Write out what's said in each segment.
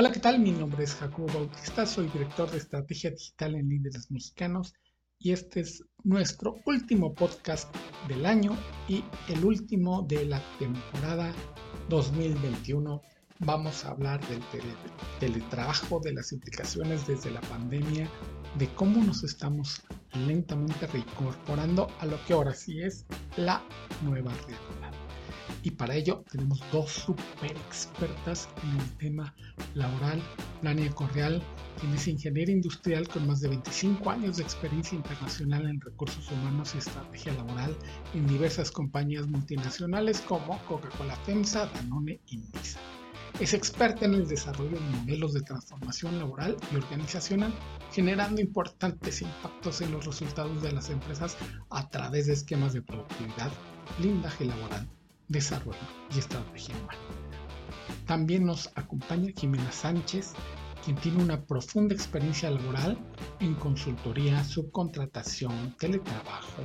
Hola, ¿qué tal? Mi nombre es Jacobo Bautista, soy director de estrategia digital en Líderes Mexicanos y este es nuestro último podcast del año y el último de la temporada 2021. Vamos a hablar del teletrabajo, de las implicaciones desde la pandemia, de cómo nos estamos lentamente reincorporando a lo que ahora sí es la nueva realidad. Y para ello tenemos dos super expertas en el tema laboral. Lania Correal, quien es ingeniera industrial con más de 25 años de experiencia internacional en recursos humanos y estrategia laboral en diversas compañías multinacionales como Coca-Cola FEMSA, Danone y Nissan. Es experta en el desarrollo de modelos de transformación laboral y organizacional, generando importantes impactos en los resultados de las empresas a través de esquemas de productividad, blindaje laboral desarrollo y estrategia humana. También nos acompaña Jimena Sánchez, quien tiene una profunda experiencia laboral en consultoría, subcontratación, teletrabajo,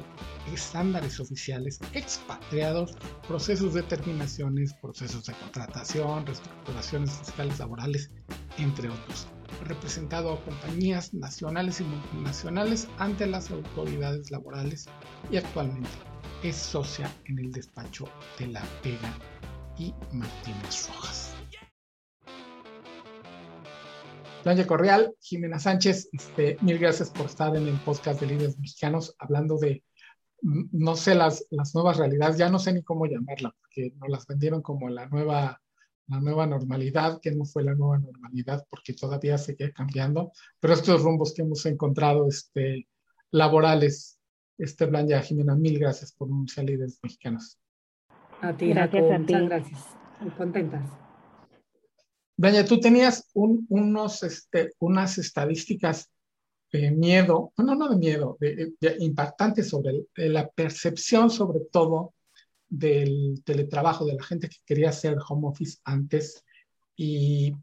estándares oficiales, expatriados, procesos de terminaciones, procesos de contratación, reestructuraciones fiscales laborales, entre otros. Representado a compañías nacionales y multinacionales ante las autoridades laborales y actualmente es socia en el despacho de La Vega y Martínez Rojas. Blanca Correal, Jimena Sánchez, este, mil gracias por estar en el podcast de líderes mexicanos hablando de, mm, no sé, las, las nuevas realidades, ya no sé ni cómo llamarla, porque nos las vendieron como la nueva, la nueva normalidad, que no fue la nueva normalidad, porque todavía sigue cambiando, pero estos rumbos que hemos encontrado este, laborales este Blanca Jimena, mil gracias por anunciar líderes mexicanos. A ti, gracias a muchas gracias. Muy contentas. Blanca, tú tenías unos, este, unas estadísticas de miedo, no, no de miedo, de, impactantes sobre la percepción sobre todo del teletrabajo, de la gente que quería hacer home office antes y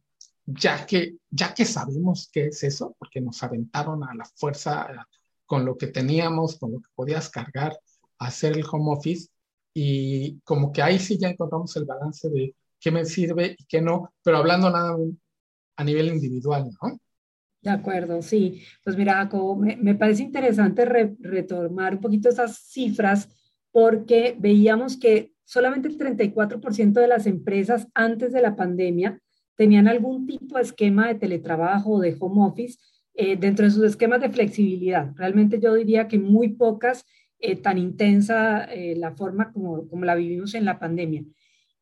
ya que, ya que sabemos qué es eso, porque nos aventaron a la fuerza con lo que teníamos, con lo que podías cargar, hacer el home office y como que ahí sí ya encontramos el balance de qué me sirve y qué no, pero hablando nada a nivel individual, ¿no? De acuerdo, sí. Pues mira, me, parece interesante retomar un poquito esas cifras porque veíamos que solamente el 34% de las empresas antes de la pandemia tenían algún tipo de esquema de teletrabajo o de home office eh, dentro de sus esquemas de flexibilidad. Realmente yo diría que muy pocas, eh, tan intensa eh, la forma como, como la vivimos en la pandemia.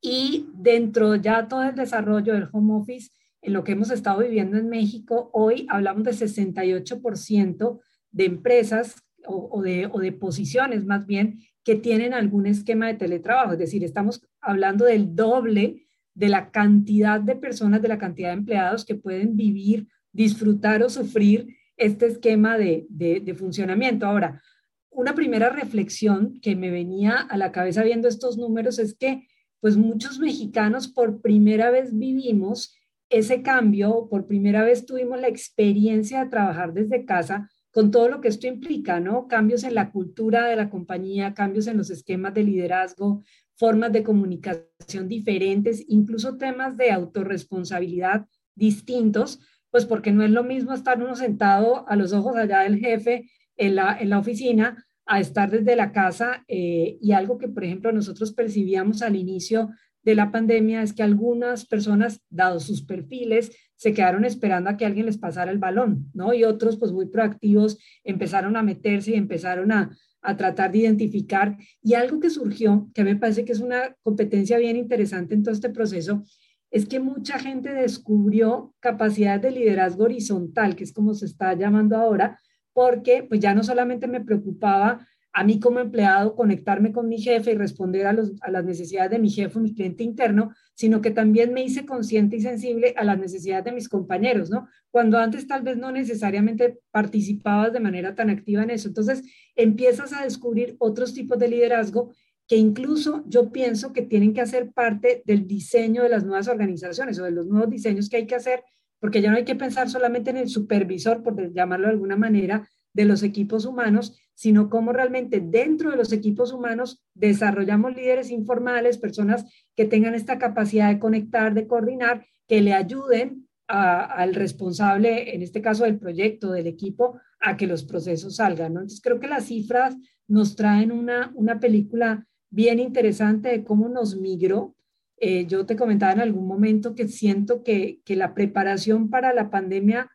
Y dentro ya todo el desarrollo del home office, en lo que hemos estado viviendo en México, hoy hablamos de 68% de empresas o, o, de, o de posiciones más bien que tienen algún esquema de teletrabajo. Es decir, estamos hablando del doble de la cantidad de personas, de la cantidad de empleados que pueden vivir disfrutar o sufrir este esquema de, de, funcionamiento. Ahora, una primera reflexión que me venía a la cabeza viendo estos números es que pues muchos mexicanos por primera vez vivimos ese cambio, por primera vez tuvimos la experiencia de trabajar desde casa con todo lo que esto implica, ¿no? Cambios en la cultura de la compañía, cambios en los esquemas de liderazgo, formas de comunicación diferentes, incluso temas de autorresponsabilidad distintos, pues porque no es lo mismo estar uno sentado a los ojos allá del jefe en la, en la oficina a estar desde la casa eh, y algo que, por ejemplo, nosotros percibíamos al inicio de la pandemia es que algunas personas, dados sus perfiles, se quedaron esperando a que alguien les pasara el balón, ¿no? Y otros, pues muy proactivos, empezaron a meterse y empezaron a, a tratar de identificar. Y algo que surgió, que me parece que es una competencia bien interesante en todo este proceso, es que mucha gente descubrió capacidades de liderazgo horizontal, que es como se está llamando ahora, porque pues ya no solamente me preocupaba a mí como empleado conectarme con mi jefe y responder a, las necesidades de mi jefe, mi cliente interno, sino que también me hice consciente y sensible a las necesidades de mis compañeros, ¿no? Cuando antes tal vez no necesariamente participabas de manera tan activa en eso. Entonces empiezas a descubrir otros tipos de liderazgo que incluso yo pienso que tienen que hacer parte del diseño de las nuevas organizaciones o de los nuevos diseños que hay que hacer, porque ya no hay que pensar solamente en el supervisor, por llamarlo de alguna manera, de los equipos humanos, sino cómo realmente dentro de los equipos humanos desarrollamos líderes informales, personas que tengan esta capacidad de conectar, de coordinar, que le ayuden al responsable, en este caso del proyecto, del equipo, a que los procesos salgan. Entonces creo que las cifras nos traen una, una película bien interesante de cómo nos migró. Eh, yo te comentaba en algún momento que siento que, que, la preparación para la pandemia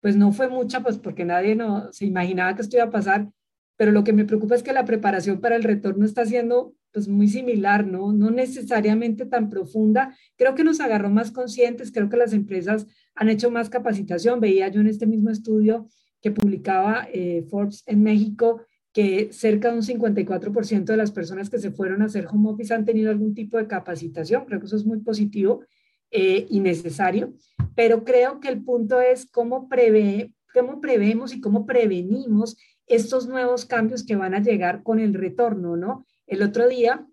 pues no fue mucha, pues porque nadie no, se imaginaba que esto iba a pasar, pero lo que me preocupa es que la preparación para el retorno está siendo pues muy similar, ¿no? No necesariamente tan profunda. Creo que nos agarró más conscientes, creo que las empresas han hecho más capacitación. Veía yo en este mismo estudio que publicaba eh, Forbes en México que cerca de un 54% de las personas que se fueron a hacer home office han tenido algún tipo de capacitación. Creo que eso es muy positivo eh, y necesario, pero creo que el punto es cómo, prevé, cómo prevemos y cómo prevenimos estos nuevos cambios que van a llegar con el retorno, ¿no? El otro día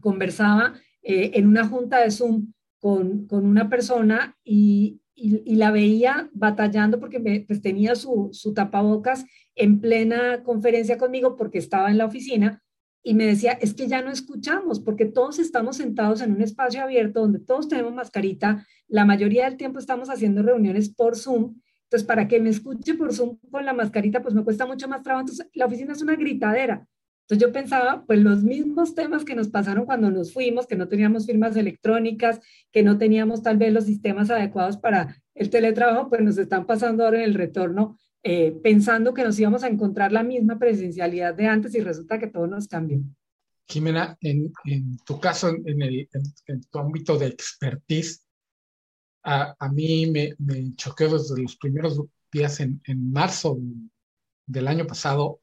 conversaba eh, en una junta de Zoom con, con una persona y, y, la veía batallando porque pues, tenía su, su tapabocas en plena conferencia conmigo porque estaba en la oficina y me decía, es que ya no escuchamos porque todos estamos sentados en un espacio abierto donde todos tenemos mascarita, la mayoría del tiempo estamos haciendo reuniones por Zoom, entonces para que me escuche por Zoom con la mascarita pues me cuesta mucho más trabajo, entonces la oficina es una gritadera. Entonces yo pensaba, pues los mismos temas que nos pasaron cuando nos fuimos, que no teníamos firmas electrónicas, que no teníamos tal vez los sistemas adecuados para el teletrabajo, pues nos están pasando ahora en el retorno eh, pensando que nos íbamos a encontrar la misma presencialidad de antes y resulta que todo nos cambió. Jimena, en, tu caso, en, el, en, tu ámbito de expertise, a, a mí me, me, choqueó desde los primeros días en, marzo del año pasado,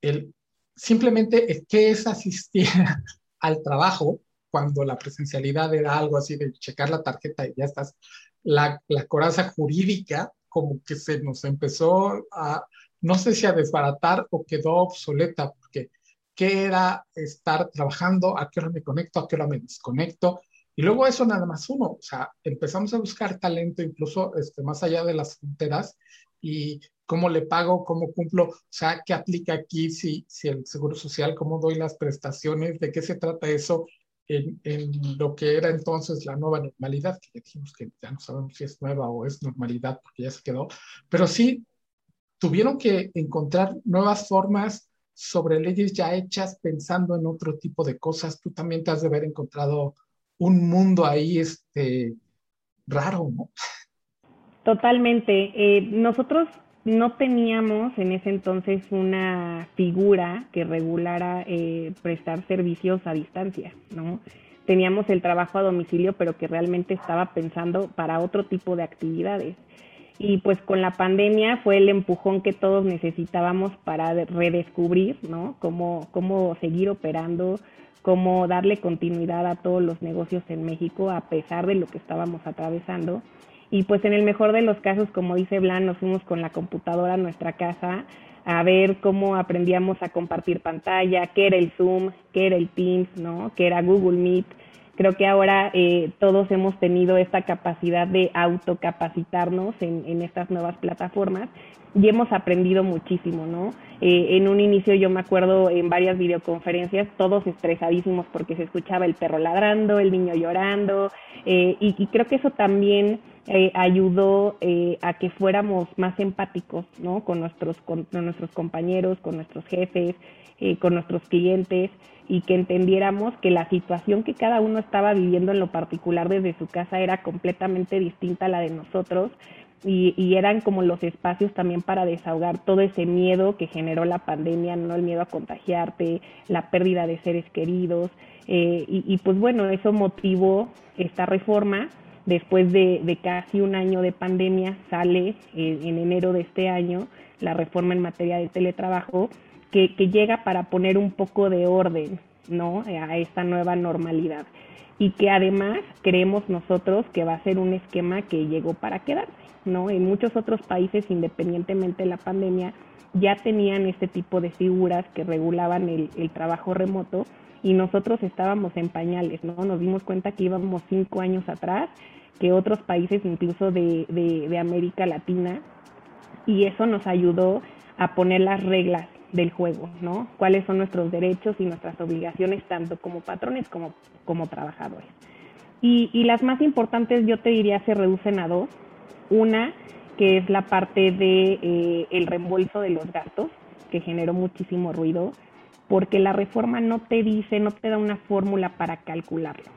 el, simplemente qué es asistir al trabajo cuando la presencialidad era algo así de checar la tarjeta y ya estás, la, la coraza jurídica como que se nos empezó a, no sé si a desbaratar o quedó obsoleta, porque qué era estar trabajando, a qué hora me conecto, a qué hora me desconecto, y luego eso nada más uno, o sea, empezamos a buscar talento incluso este, más allá de las fronteras y cómo le pago, cómo cumplo, o sea, qué aplica aquí, si, si el Seguro Social, cómo doy las prestaciones, de qué se trata eso, en, lo que era entonces la nueva normalidad, que ya dijimos que ya no sabemos si es nueva o es normalidad porque ya se quedó, pero sí tuvieron que encontrar nuevas formas sobre leyes ya hechas pensando en otro tipo de cosas. Tú también te has de haber encontrado un mundo ahí este, raro, ¿no? Totalmente. Eh, nosotros no teníamos en ese entonces una figura que regulara eh, prestar servicios a distancia, ¿no? Teníamos el trabajo a domicilio, pero que realmente estaba pensando para otro tipo de actividades. Y pues con la pandemia fue el empujón que todos necesitábamos para redescubrir, ¿no? Cómo, cómo seguir operando, cómo darle continuidad a todos los negocios en México a pesar de lo que estábamos atravesando y pues en el mejor de los casos, como dice Blan, nos fuimos con la computadora a nuestra casa a ver cómo aprendíamos a compartir pantalla, qué era el Zoom, qué era el Teams, ¿no? qué era Google Meet. Creo que ahora eh, todos hemos tenido esta capacidad de autocapacitarnos en, en estas nuevas plataformas y hemos aprendido muchísimo, ¿no? Eh, en un inicio yo me acuerdo en varias videoconferencias, todos estresadísimos porque se escuchaba el perro ladrando, el niño llorando, eh, y, y, creo que eso también eh, ayudó eh, a que fuéramos más empáticos ¿no? con, nuestros, con, nuestros compañeros, con nuestros jefes, eh, con nuestros clientes y que entendiéramos que la situación que cada uno estaba viviendo en lo particular desde su casa era completamente distinta a la de nosotros y, y, eran como los espacios también para desahogar todo ese miedo que generó la pandemia, no el miedo a contagiarte, la pérdida de seres queridos y, y pues bueno, eso motivó esta reforma Después de, casi un año de pandemia sale eh, en enero de este año la reforma en materia de teletrabajo que, llega para poner un poco de orden ¿no? a esta nueva normalidad y que además creemos nosotros que va a ser un esquema que llegó para quedarse. ¿No? En muchos otros países, independientemente de la pandemia, ya tenían este tipo de figuras que regulaban el, el trabajo remoto y nosotros estábamos en pañales, ¿no? Nos dimos cuenta que íbamos cinco años atrás que otros países incluso de, de, América Latina y eso nos ayudó a poner las reglas del juego, ¿no? Cuáles son nuestros derechos y nuestras obligaciones tanto como patrones como, como trabajadores. Y, y las más importantes yo te diría se reducen a dos. Una, que es la parte de eh, el reembolso de los gastos, que generó muchísimo ruido, porque la reforma no te dice, no te da una fórmula para calcularlo.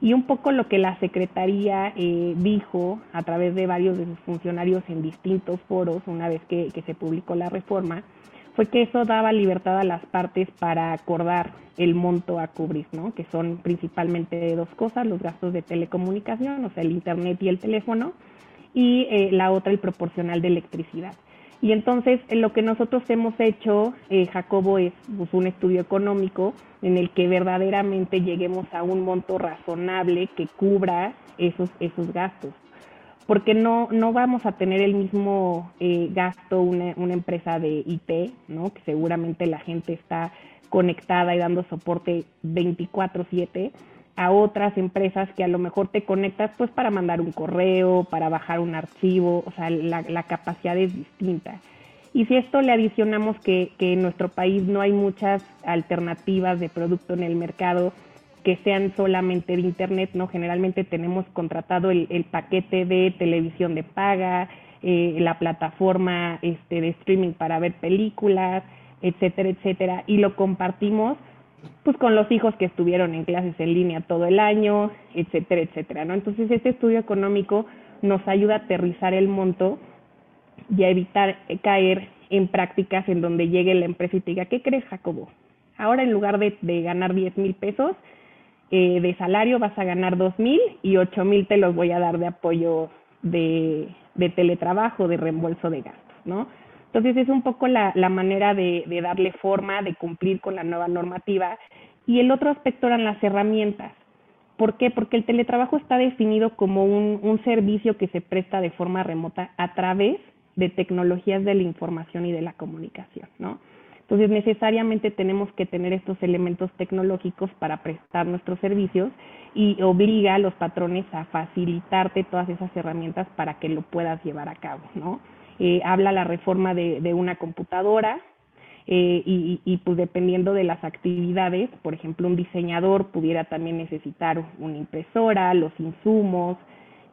Y un poco lo que la Secretaría eh, dijo a través de varios de sus funcionarios en distintos foros, una vez que, que se publicó la reforma, fue que eso daba libertad a las partes para acordar el monto a cubrir, ¿no? Que son principalmente dos cosas, los gastos de telecomunicación, o sea, el internet y el teléfono, y eh, la otra el proporcional de electricidad. Y entonces lo que nosotros hemos hecho, eh, Jacobo, es pues, un estudio económico en el que verdaderamente lleguemos a un monto razonable que cubra esos, esos gastos porque no, no vamos a tener el mismo eh, gasto una, una, empresa de IT, ¿no? que seguramente la gente está conectada y dando soporte 24/7 a otras empresas que a lo mejor te conectas pues para mandar un correo, para bajar un archivo, o sea, la, capacidad es distinta. Y si esto le adicionamos que, que en nuestro país no hay muchas alternativas de producto en el mercado, que sean solamente de Internet, ¿no? Generalmente tenemos contratado el, paquete de televisión de paga, eh, la plataforma este, de streaming para ver películas, etcétera, etcétera, y lo compartimos pues con los hijos que estuvieron en clases en línea todo el año, etcétera, etcétera, ¿no? Entonces este estudio económico nos ayuda a aterrizar el monto y a evitar caer en prácticas en donde llegue la empresa y te diga, ¿qué crees, Jacobo? Ahora en lugar de, de ganar 10 mil pesos, eh, de salario vas a ganar dos mil y ocho mil te los voy a dar de apoyo de, de teletrabajo, de reembolso de gastos, ¿no? Entonces es un poco la, manera de, de, darle forma, de cumplir con la nueva normativa. Y el otro aspecto eran las herramientas. ¿Por qué? Porque el teletrabajo está definido como un, un servicio que se presta de forma remota a través de tecnologías de la información y de la comunicación, ¿no? Entonces, necesariamente tenemos que tener estos elementos tecnológicos para prestar nuestros servicios y obliga a los patrones a facilitarte todas esas herramientas para que lo puedas llevar a cabo, ¿no? Eh, habla la reforma de, de una computadora, eh, y, y, pues dependiendo de las actividades, por ejemplo, un diseñador pudiera también necesitar una impresora, los insumos,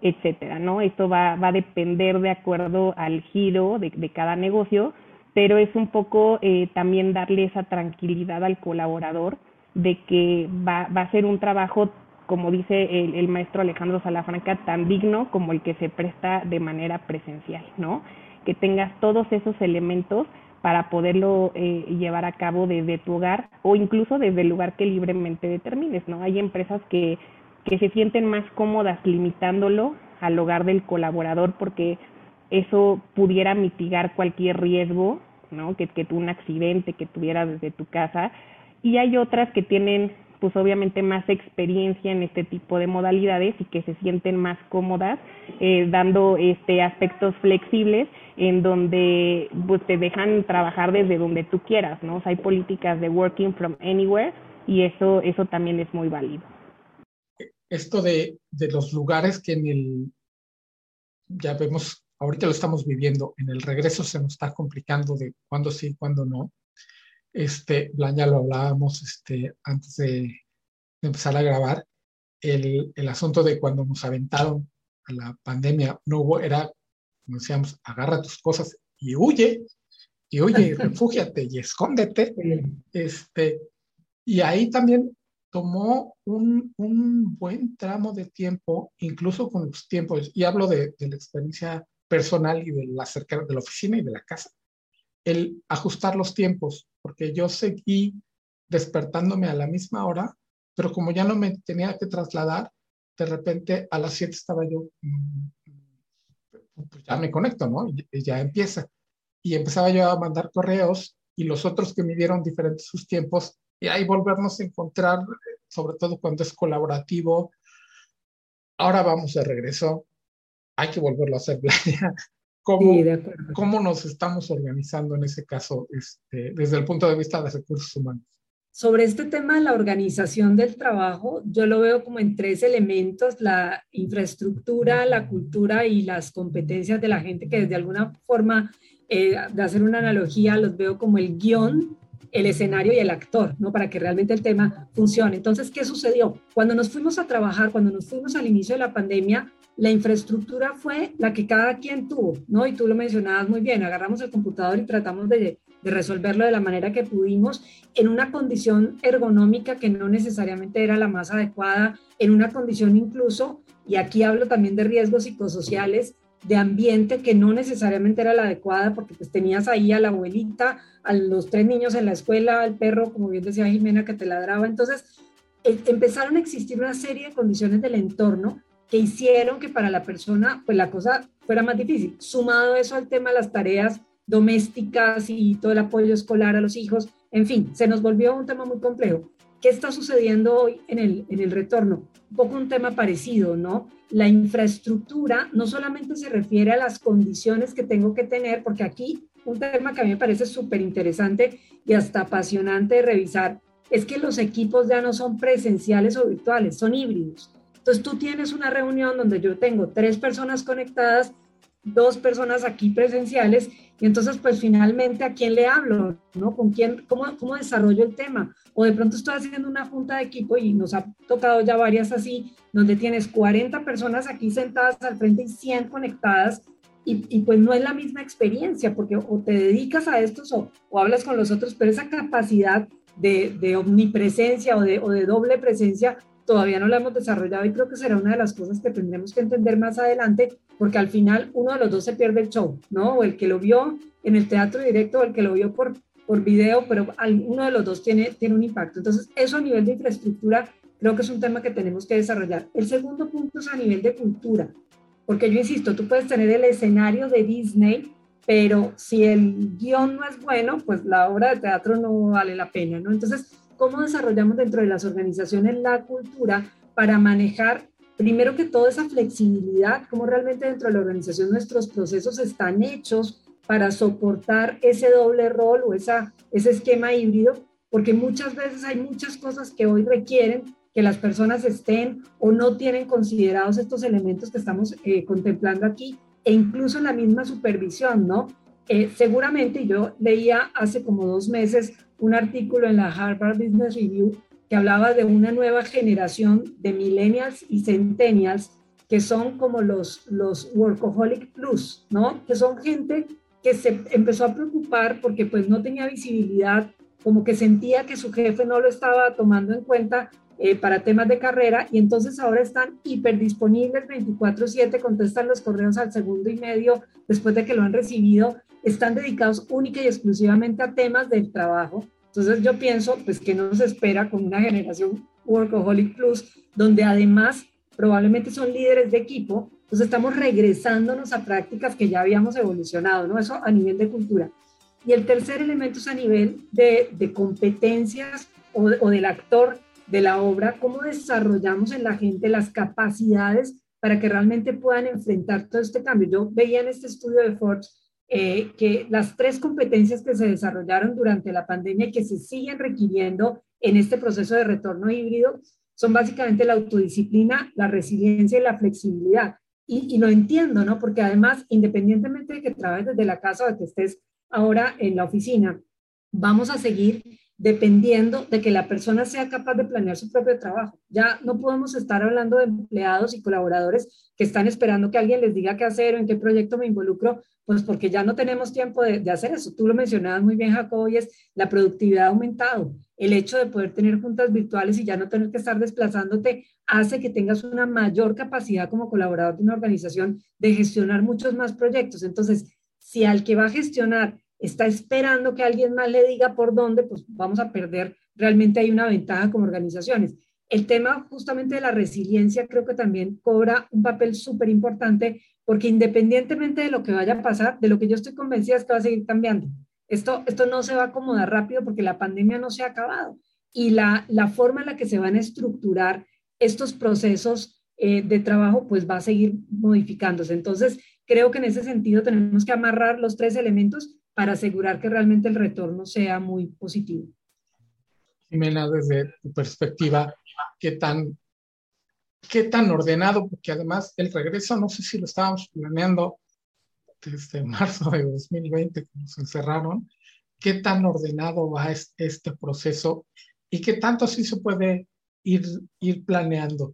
etcétera, ¿no? Esto va, va a depender de acuerdo al giro de, de cada negocio, pero es un poco eh, también darle esa tranquilidad al colaborador de que va, va a ser un trabajo, como dice el, el, maestro Alejandro Salafranca, tan digno como el que se presta de manera presencial, ¿no? Que tengas todos esos elementos para poderlo eh, llevar a cabo desde tu hogar o incluso desde el lugar que libremente determines, ¿no? Hay empresas que, que se sienten más cómodas limitándolo al hogar del colaborador porque eso pudiera mitigar cualquier riesgo, ¿no? Que, que un accidente que tuviera desde tu casa. Y hay otras que tienen, pues obviamente, más experiencia en este tipo de modalidades y que se sienten más cómodas, eh, dando este aspectos flexibles en donde pues, te dejan trabajar desde donde tú quieras, ¿no? Hay políticas de working from anywhere y eso, eso también es muy válido. Esto de, de los lugares que en el, ya vemos ahorita lo estamos viviendo, en el regreso se nos está complicando de cuándo sí, cuándo no. Este, ya lo hablábamos este, antes de, empezar a grabar, el, el, asunto de cuando nos aventaron a la pandemia, no hubo, era, como decíamos, agarra tus cosas y huye, y huye, y refúgiate y escóndete. Este, y ahí también tomó un, un, buen tramo de tiempo, incluso con los tiempos, y hablo de, de la experiencia personal y de la, cerca, de la oficina y de la casa. El ajustar los tiempos, porque yo seguí despertándome a la misma hora, pero como ya no me tenía que trasladar, de repente a las 7 estaba yo, mm, pues ya me conecto, ¿no? Ya empieza. Y empezaba yo a mandar correos y los otros que me dieron diferentes sus tiempos, y ahí volvernos a encontrar, sobre todo cuando es colaborativo. Ahora vamos de regreso hay que volverlo a hacer, ¿Cómo, sí, ¿Cómo nos estamos organizando en ese caso este, desde el punto de vista de recursos humanos? Sobre este tema de la organización del trabajo, yo lo veo como en tres elementos, la infraestructura, la cultura y las competencias de la gente, que de alguna forma, eh, de hacer una analogía, los veo como el guion, el escenario y el actor, ¿no? Para que realmente el tema funcione. Entonces, ¿qué sucedió? Cuando nos fuimos a trabajar, cuando nos fuimos al inicio de la pandemia, la infraestructura fue la que cada quien tuvo, ¿no? Y tú lo mencionabas muy bien, agarramos el computador y tratamos de, resolverlo de la manera que pudimos, en una condición ergonómica que no necesariamente era la más adecuada, en una condición incluso, y aquí hablo también de riesgos psicosociales, de ambiente que no necesariamente era la adecuada, porque pues tenías ahí a la abuelita, a los tres niños en la escuela, al perro, como bien decía Jimena, que te ladraba. Entonces, e, empezaron a existir una serie de condiciones del entorno que hicieron que para la persona, pues la cosa fuera más difícil. Sumado eso al tema de las tareas domésticas y todo el apoyo escolar a los hijos, en fin, se nos volvió un tema muy complejo. ¿Qué está sucediendo hoy en el, en el retorno? Un poco un tema parecido, ¿no? La infraestructura no solamente se refiere a las condiciones que tengo que tener, porque aquí un tema que a mí me parece súper interesante y hasta apasionante de revisar, es que los equipos ya no son presenciales o virtuales, son híbridos. Entonces tú tienes una reunión donde yo tengo tres personas conectadas, dos personas aquí presenciales y entonces, pues finalmente, ¿a quién le hablo? ¿No? ¿Con quién, cómo, cómo desarrollo el tema? O de pronto estoy haciendo una junta de equipo y nos ha tocado ya varias así, donde tienes 40 personas aquí sentadas al frente y 100 conectadas y, pues no es la misma experiencia, porque o te dedicas a estos o, o hablas con los otros, pero esa capacidad de, omnipresencia o de, doble presencia todavía no la hemos desarrollado y creo que será una de las cosas que tendremos que entender más adelante porque al final uno de los dos se pierde el show, ¿no? O el que lo vio en el teatro directo o el que lo vio por, por video, pero uno de los dos tiene, tiene un impacto. Entonces, eso a nivel de infraestructura creo que es un tema que tenemos que desarrollar. El segundo punto es a nivel de cultura, porque yo insisto, tú puedes tener el escenario de Disney, pero si el guion no es bueno, pues la obra de teatro no vale la pena, ¿no? Entonces, ¿cómo desarrollamos dentro de las organizaciones la cultura para manejar primero que todo esa flexibilidad, cómo realmente dentro de la organización nuestros procesos están hechos para soportar ese doble rol o esa, ese esquema híbrido, porque muchas veces hay muchas cosas que hoy requieren que las personas estén o no tienen considerados estos elementos que estamos eh, contemplando aquí, e incluso la misma supervisión, ¿no? Eh, seguramente yo leía hace como dos meses un artículo en la Harvard Business Review que hablaba de una nueva generación de millennials y centennials que son como los, los workaholic plus, ¿no? Que son gente que se empezó a preocupar porque pues no tenía visibilidad, como que sentía que su jefe no lo estaba tomando en cuenta eh, para temas de carrera y entonces ahora están hiperdisponibles 24/7, contestan los correos al segundo y medio después de que lo han recibido, están dedicados única y exclusivamente a temas del trabajo entonces yo pienso pues que nos espera con una generación Workaholic Plus, donde además probablemente son líderes de equipo, entonces estamos regresándonos a prácticas que ya habíamos evolucionado, ¿no? Eso a nivel de cultura. Y el tercer elemento es a nivel de, de competencias o, o del actor de la obra, cómo desarrollamos en la gente las capacidades para que realmente puedan enfrentar todo este cambio. Yo veía en este estudio de Forbes eh, que las tres competencias que se desarrollaron durante la pandemia y que se siguen requiriendo en este proceso de retorno híbrido son básicamente la autodisciplina, la resiliencia y la flexibilidad. Y, y, lo entiendo, ¿no? Porque además, independientemente de que trabajes desde la casa o de que estés ahora en la oficina, vamos a seguir dependiendo de que la persona sea capaz de planear su propio trabajo. Ya no podemos estar hablando de empleados y colaboradores que están esperando que alguien les diga qué hacer o en qué proyecto me involucro, pues porque ya no tenemos tiempo de, hacer eso. Tú lo mencionabas muy bien, Jacobo, y es la productividad ha aumentado. El hecho de poder tener juntas virtuales y ya no tener que estar desplazándote hace que tengas una mayor capacidad como colaborador de una organización de gestionar muchos más proyectos. Entonces, si al que va a gestionar está esperando que alguien más le diga por dónde, pues vamos a perder. Realmente hay una ventaja como organizaciones. El tema justamente de la resiliencia creo que también cobra un papel súper importante porque independientemente de lo que vaya a pasar, de lo que yo estoy convencida es que va a seguir cambiando. Esto, esto no se va a acomodar rápido porque la pandemia no se ha acabado y la, la forma en la que se van a estructurar estos procesos eh, de trabajo pues va a seguir modificándose. Entonces, creo que en ese sentido tenemos que amarrar los tres elementos para asegurar que realmente el retorno sea muy positivo. Jimena, desde tu perspectiva, ¿qué tan, qué tan ordenado? Porque además el regreso, no sé si lo estábamos planeando desde marzo de 2020, cuando se encerraron, ¿qué tan ordenado va este proceso y qué tanto sí se puede ir, ir planeando?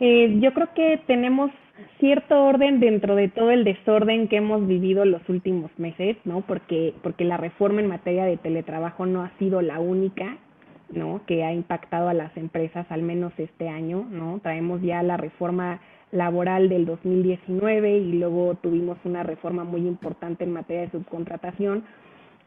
Eh, yo creo que tenemos cierto orden dentro de todo el desorden que hemos vivido los últimos meses, ¿no? Porque, porque la reforma en materia de teletrabajo no ha sido la única, ¿no? Que ha impactado a las empresas, al menos este año, ¿no? Traemos ya la reforma laboral del 2019 y luego tuvimos una reforma muy importante en materia de subcontratación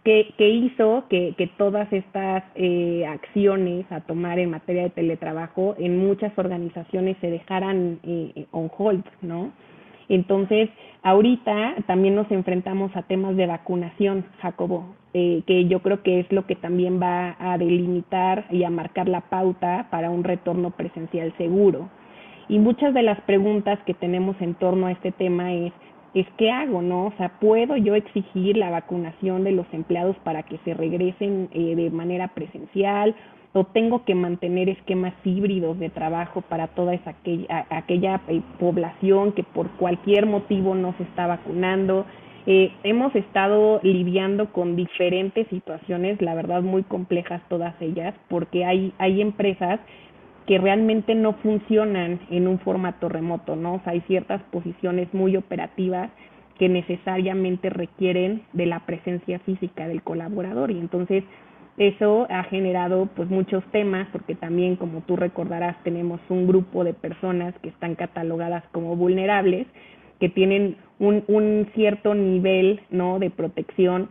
que, hizo que, que todas estas eh, acciones a tomar en materia de teletrabajo en muchas organizaciones se dejaran eh, on hold, ¿no? Entonces, ahorita también nos enfrentamos a temas de vacunación, Jacobo, eh, que yo creo que es lo que también va a delimitar y a marcar la pauta para un retorno presencial seguro. Y muchas de las preguntas que tenemos en torno a este tema es, es qué hago, ¿no? O sea, ¿puedo yo exigir la vacunación de los empleados para que se regresen eh, de manera presencial? ¿O tengo que mantener esquemas híbridos de trabajo para toda esa aquella, eh, población que por cualquier motivo no se está vacunando? Eh, hemos estado lidiando con diferentes situaciones, la verdad muy complejas todas ellas, porque hay, hay empresas que realmente no funcionan en un formato remoto, ¿no? O sea, hay ciertas posiciones muy operativas que necesariamente requieren de la presencia física del colaborador y entonces eso ha generado pues muchos temas porque también como tú recordarás tenemos un grupo de personas que están catalogadas como vulnerables que tienen un, un cierto nivel no de protección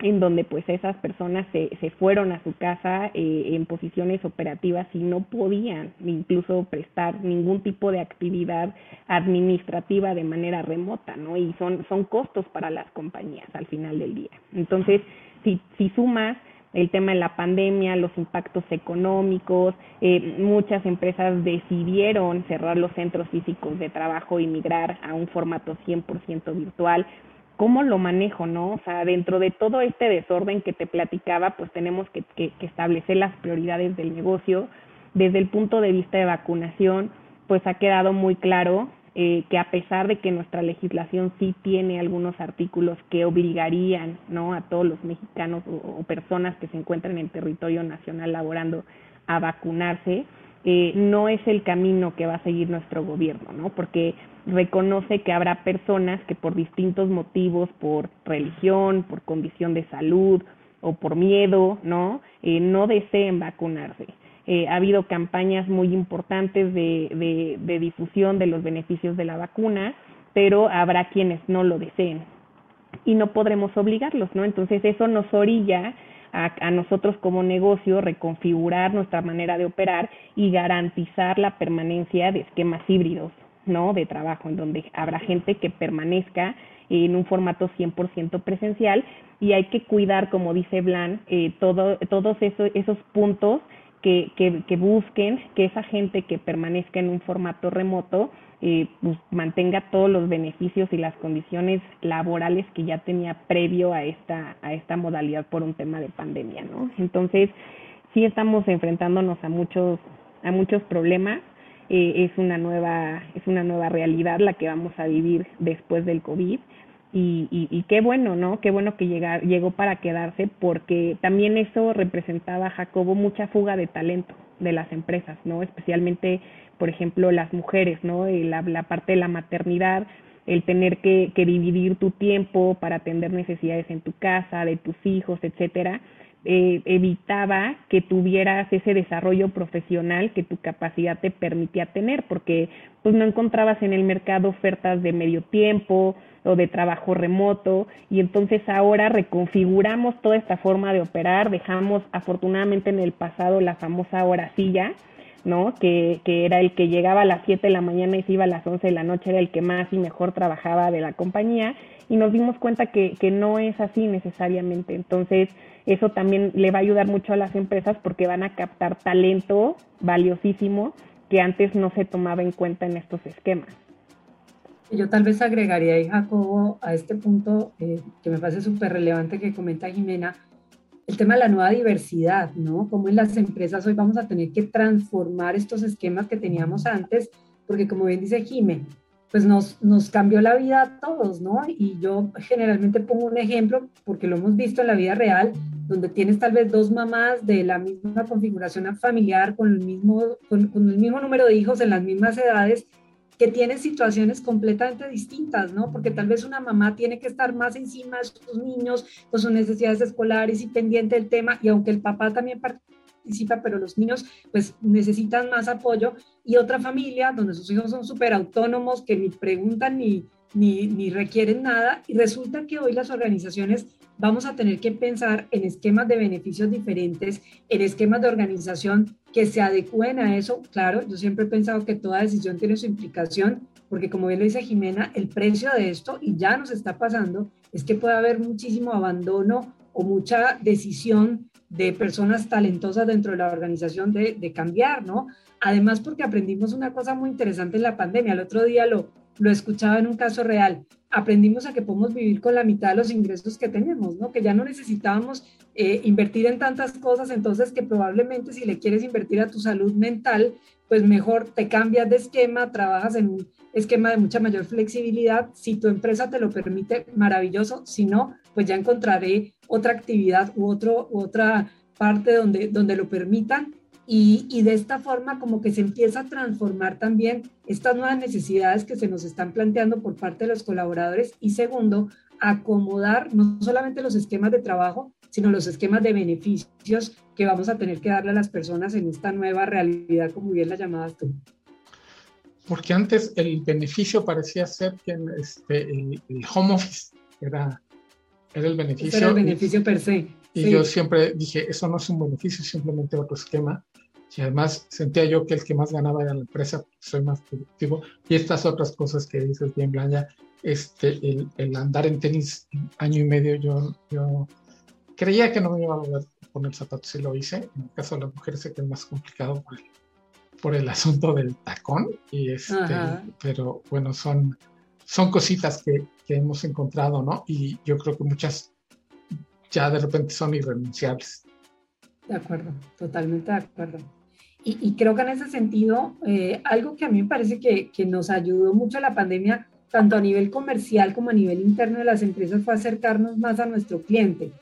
en donde pues esas personas se, se fueron a su casa eh, en posiciones operativas y no podían incluso prestar ningún tipo de actividad administrativa de manera remota, ¿no? Y son, son costos para las compañías al final del día. Entonces, si, si sumas el tema de la pandemia, los impactos económicos, eh, muchas empresas decidieron cerrar los centros físicos de trabajo y migrar a un formato 100% virtual cómo lo manejo, ¿no? O sea, dentro de todo este desorden que te platicaba, pues tenemos que, establecer las prioridades del negocio. Desde el punto de vista de vacunación, pues ha quedado muy claro eh, que a pesar de que nuestra legislación sí tiene algunos artículos que obligarían, ¿no? A todos los mexicanos o, o personas que se encuentran en territorio nacional laborando a vacunarse, eh, no es el camino que va a seguir nuestro gobierno, ¿no? Porque reconoce que habrá personas que por distintos motivos, por religión, por condición de salud o por miedo, ¿no? Eh, no deseen vacunarse. Eh, ha habido campañas muy importantes de, de, de difusión de los beneficios de la vacuna, pero habrá quienes no lo deseen y no podremos obligarlos, ¿no? Entonces eso nos orilla a, nosotros como negocio reconfigurar nuestra manera de operar y garantizar la permanencia de esquemas híbridos, ¿no? De trabajo, en donde habrá gente que permanezca en un formato 100% presencial y hay que cuidar, como dice Blan, eh, todo, todos esos, esos puntos que, que, que busquen que esa gente que permanezca en un formato remoto eh, pues, mantenga todos los beneficios y las condiciones laborales que ya tenía previo a esta, a esta modalidad por un tema de pandemia, ¿no? Entonces, sí estamos enfrentándonos a muchos, a muchos problemas. Eh, es una nueva, es una nueva realidad la que vamos a vivir después del COVID. Y, y, qué bueno, ¿no? Qué bueno que llegar, llegó para quedarse porque también eso representaba, Jacobo, mucha fuga de talento de las empresas, ¿no? Especialmente por ejemplo, las mujeres, ¿no? La, la parte de la maternidad, el tener que, que dividir tu tiempo para atender necesidades en tu casa, de tus hijos, etcétera, eh, evitaba que tuvieras ese desarrollo profesional que tu capacidad te permitía tener, porque pues no encontrabas en el mercado ofertas de medio tiempo o de trabajo remoto y entonces ahora reconfiguramos toda esta forma de operar, dejamos afortunadamente en el pasado la famosa hora silla, ¿no? Que, que era el que llegaba a las 7 de la mañana y se iba a las 11 de la noche, era el que más y mejor trabajaba de la compañía y nos dimos cuenta que, que no es así necesariamente. Entonces, eso también le va a ayudar mucho a las empresas porque van a captar talento valiosísimo que antes no se tomaba en cuenta en estos esquemas. Yo tal vez agregaría ahí, Jacobo, a este punto eh, que me parece súper relevante que comenta Jimena, el tema de la nueva diversidad, ¿no? Cómo en las empresas hoy vamos a tener que transformar estos esquemas que teníamos antes, porque como bien dice Jimé, pues nos, nos cambió la vida a todos, ¿no? Y yo generalmente pongo un ejemplo, porque lo hemos visto en la vida real, donde tienes tal vez dos mamás de la misma configuración familiar, con el mismo, con, el mismo número de hijos en las mismas edades, que tienen situaciones completamente distintas, ¿no? Porque tal vez una mamá tiene que estar más encima de sus niños, con sus necesidades escolares y pendiente del tema, y aunque el papá también participa, pero los niños pues necesitan más apoyo, y otra familia donde sus hijos son súper autónomos, que ni preguntan ni, ni, ni requieren nada, y resulta que hoy las organizaciones vamos a tener que pensar en esquemas de beneficios diferentes, en esquemas de organización que se adecúen a eso. Claro, yo siempre he pensado que toda decisión tiene su implicación, porque como bien lo dice Jimena, el precio de esto, y ya nos está pasando, es que puede haber muchísimo abandono o mucha decisión de personas talentosas dentro de la organización de, de cambiar, ¿no? Además, porque aprendimos una cosa muy interesante en la pandemia. El otro día lo, lo escuchaba en un caso real aprendimos a que podemos vivir con la mitad de los ingresos que tenemos, ¿no? Que ya no necesitábamos eh, invertir en tantas cosas, entonces que probablemente si le quieres invertir a tu salud mental, pues mejor te cambias de esquema, trabajas en un esquema de mucha mayor flexibilidad. Si tu empresa te lo permite, maravilloso. Si no, pues ya encontraré otra actividad u, otro, u otra parte donde, donde lo permitan y, de esta forma como que se empieza a transformar también estas nuevas necesidades que se nos están planteando por parte de los colaboradores y segundo, acomodar no solamente los esquemas de trabajo, sino los esquemas de beneficios que vamos a tener que darle a las personas en esta nueva realidad, como bien la llamabas tú. Porque antes el beneficio parecía ser que este, el, home office era, era el beneficio. Era el beneficio per se. Y yo siempre dije, eso no es un beneficio, es simplemente otro esquema. Y además sentía yo que el que más ganaba era la empresa, soy más productivo. Y estas otras cosas que dices bien, Blaya, este, el, andar en tenis año y medio, yo, yo creía que no me iba a poder poner zapatos y lo hice. En el caso de las mujeres sé que es más complicado por el, por el asunto del tacón. Y este, pero bueno, son, son cositas que, que hemos encontrado, ¿no? Y yo creo que muchas ya de repente son irrenunciables. De acuerdo, totalmente de acuerdo. Y, creo que en ese sentido, eh, algo que a mí me parece que, que nos ayudó mucho la pandemia, tanto a nivel comercial como a nivel interno de las empresas, fue acercarnos más a nuestro cliente.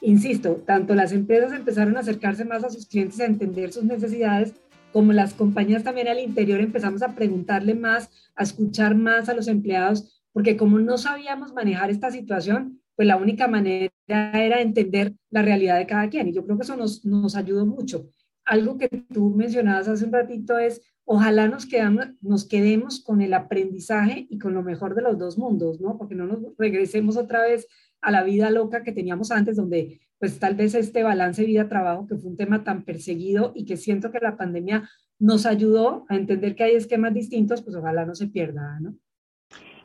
Insisto, tanto las empresas empezaron a acercarse más a sus clientes a entender sus necesidades, como las compañías también al interior empezamos a preguntarle más, a escuchar más a los empleados, porque como no sabíamos manejar esta situación, pues la única manera era entender la realidad de cada quien. Y yo creo que eso nos, nos ayudó mucho. Algo que tú mencionabas hace un ratito es, ojalá nos, quedamos, nos quedemos con el aprendizaje y con lo mejor de los dos mundos, ¿no? Porque no nos regresemos otra vez a la vida loca que teníamos antes, donde pues tal vez este balance vida-trabajo, que fue un tema tan perseguido y que siento que la pandemia nos ayudó a entender que hay esquemas distintos, pues ojalá no se pierda, ¿no?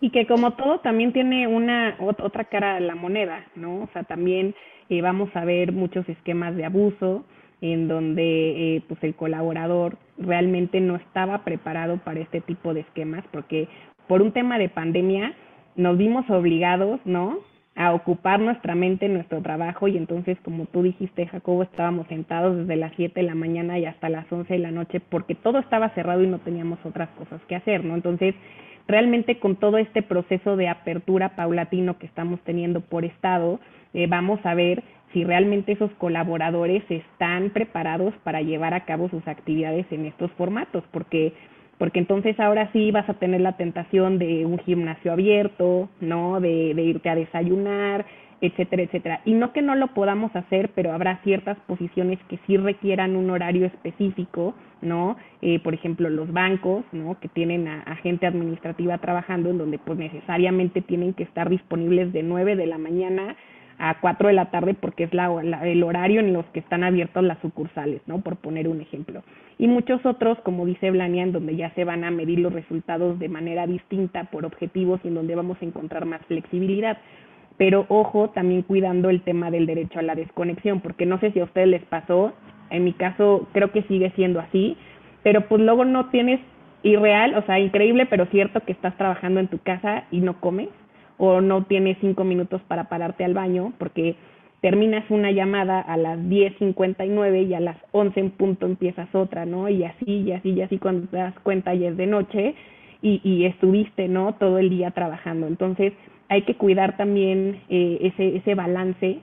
y que como todo también tiene una otra cara de la moneda, ¿no? O sea, también eh, vamos a ver muchos esquemas de abuso en donde eh, pues el colaborador realmente no estaba preparado para este tipo de esquemas porque por un tema de pandemia nos vimos obligados, ¿no? a ocupar nuestra mente en nuestro trabajo y entonces como tú dijiste Jacobo estábamos sentados desde las 7 de la mañana y hasta las 11 de la noche porque todo estaba cerrado y no teníamos otras cosas que hacer, ¿no? Entonces realmente con todo este proceso de apertura paulatino que estamos teniendo por estado, eh, vamos a ver si realmente esos colaboradores están preparados para llevar a cabo sus actividades en estos formatos, porque porque entonces ahora sí vas a tener la tentación de un gimnasio abierto, ¿no? De, de irte a desayunar, etcétera, etcétera. Y no que no lo podamos hacer, pero habrá ciertas posiciones que sí requieran un horario específico, ¿no? Eh, por ejemplo, los bancos, ¿no? Que tienen a, gente administrativa trabajando en donde pues necesariamente tienen que estar disponibles de 9 de la mañana a 4 de la tarde porque es la, el horario en los que están abiertos las sucursales, ¿no? Por poner un ejemplo. Y muchos otros, como dice Blania, en donde ya se van a medir los resultados de manera distinta por objetivos y en donde vamos a encontrar más flexibilidad pero ojo también cuidando el tema del derecho a la desconexión, porque no sé si a ustedes les pasó, en mi caso creo que sigue siendo así, pero pues luego no tienes irreal, o sea, increíble, pero cierto que estás trabajando en tu casa y no comes, o no tienes cinco minutos para pararte al baño, porque terminas una llamada a las 10.59 y a las 11 en punto empiezas otra, ¿no? Y así, y así, y así cuando te das cuenta ya es de noche y, y estuviste, ¿no? Todo el día trabajando. Entonces, hay que cuidar también eh, ese, ese balance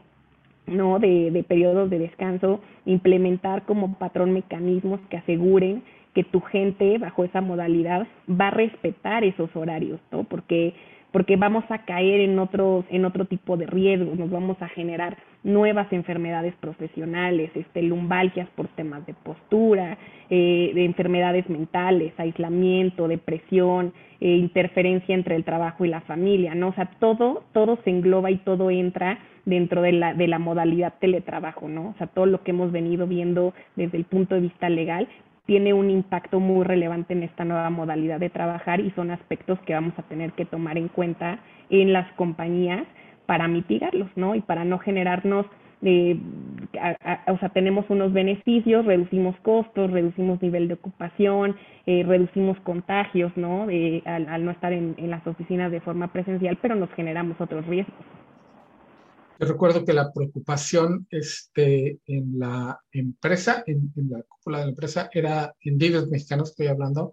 ¿no? De, de periodos de descanso, implementar como patrón mecanismos que aseguren que tu gente bajo esa modalidad va a respetar esos horarios, ¿no? Porque porque vamos a caer en otros en otro tipo de riesgos, nos vamos a generar nuevas enfermedades profesionales, este lumbalgias por temas de postura, eh, de enfermedades mentales, aislamiento, depresión, eh, interferencia entre el trabajo y la familia, ¿no? O sea, todo todo se engloba y todo entra dentro de la, de la modalidad teletrabajo, ¿no? O sea, todo lo que hemos venido viendo desde el punto de vista legal tiene un impacto muy relevante en esta nueva modalidad de trabajar y son aspectos que vamos a tener que tomar en cuenta en las compañías para mitigarlos, ¿no? Y para no generarnos, eh, o sea, tenemos unos beneficios, reducimos costos, reducimos nivel de ocupación, eh, reducimos contagios, ¿no? al, no estar en las oficinas de forma presencial, pero nos generamos otros riesgos recuerdo que la preocupación este, en la empresa, en, la cúpula de la empresa, era, en líderes mexicanos estoy hablando,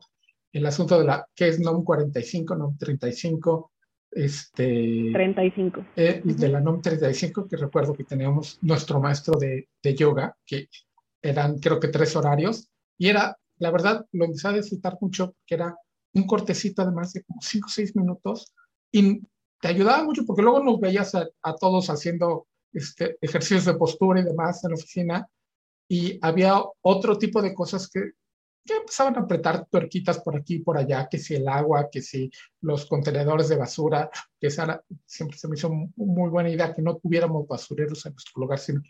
el asunto de la, ¿qué es NOM 45, NOM 35? Este, 35. Eh, de la NOM 35, que recuerdo que teníamos nuestro maestro de, de, yoga, que eran creo que tres horarios, y era, la verdad, lo empecé a disfrutar mucho, que era un cortecito además de como 5 o 6 minutos, y te ayudaba mucho porque luego nos veías a, todos haciendo este, ejercicios de postura y demás en la oficina y había otro tipo de cosas que, que empezaban a apretar tuerquitas por aquí y por allá, que si el agua, que si los contenedores de basura, que esa siempre se me hizo muy buena idea que no tuviéramos basureros en nuestro lugar, sino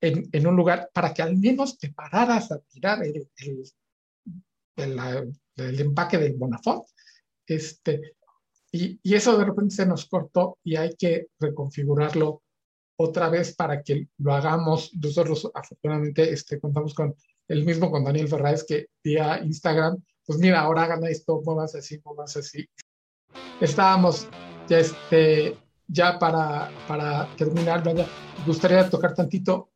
en, en un lugar para que al menos te pararas a tirar el, el, el, empaque del Bonafont. Este, y, eso de repente se nos cortó y hay que reconfigurarlo otra vez para que lo hagamos. Nosotros afortunadamente este, contamos con el mismo con Daniel Ferraes que vía Instagram, pues mira, ahora hagan esto, muevas así, muevas así. Estábamos ya, este, ya para, para terminar, me gustaría tocar tantito,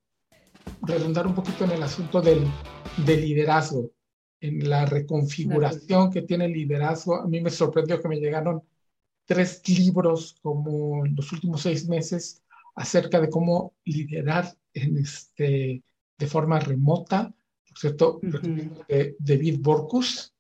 redundar un poquito en el asunto del, del liderazgo, en la reconfiguración que tiene el liderazgo. A mí me sorprendió que me llegaron tres libros como en los últimos seis meses acerca de cómo liderar en este, de forma remota. Por cierto, de David Borkus,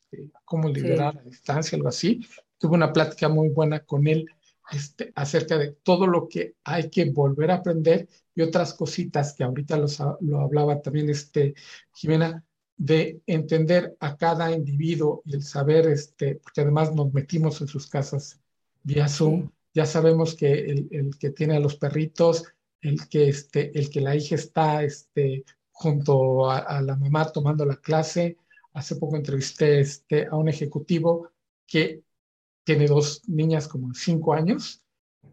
cómo liderar a distancia, algo así. Tuve una plática muy buena con él este, acerca de todo lo que hay que volver a aprender y otras cositas que ahorita lo hablaba también este, Jimena, de entender a cada individuo y el saber, este, porque además nos metimos en sus casas vía Zoom. Ya sabemos que el, el, que tiene a los perritos, el que, este, el que la hija está este, junto a, la mamá tomando la clase. Hace poco entrevisté este, a un ejecutivo que tiene dos niñas como cinco años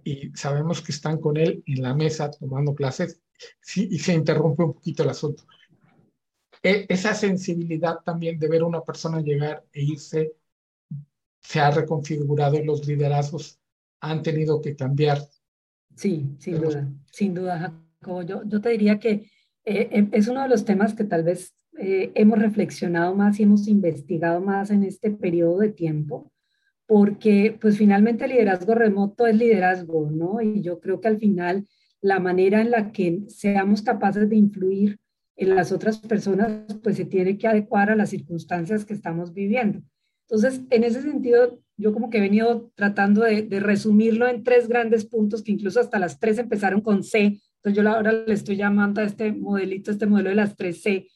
y sabemos que están con él en la mesa tomando clases sí, y se interrumpe un poquito el asunto. E, esa sensibilidad también de ver a una persona llegar e irse se ha reconfigurado y los liderazgos han tenido que cambiar. Sí, sin duda, sin duda, Jacobo. Yo, yo te diría que eh, em, es uno de los temas que tal vez eh, hemos reflexionado más y hemos investigado más en este periodo de tiempo, porque pues finalmente el liderazgo remoto es liderazgo, ¿no? Y yo creo que al final la manera en la que seamos capaces de influir en las otras personas, pues se tiene que adecuar a las circunstancias que estamos viviendo. Entonces, en ese sentido, yo como que he venido tratando de, resumirlo en tres grandes puntos que incluso hasta las tres empezaron con C. Entonces, yo ahora le estoy llamando a este modelito, este modelo de las tres C,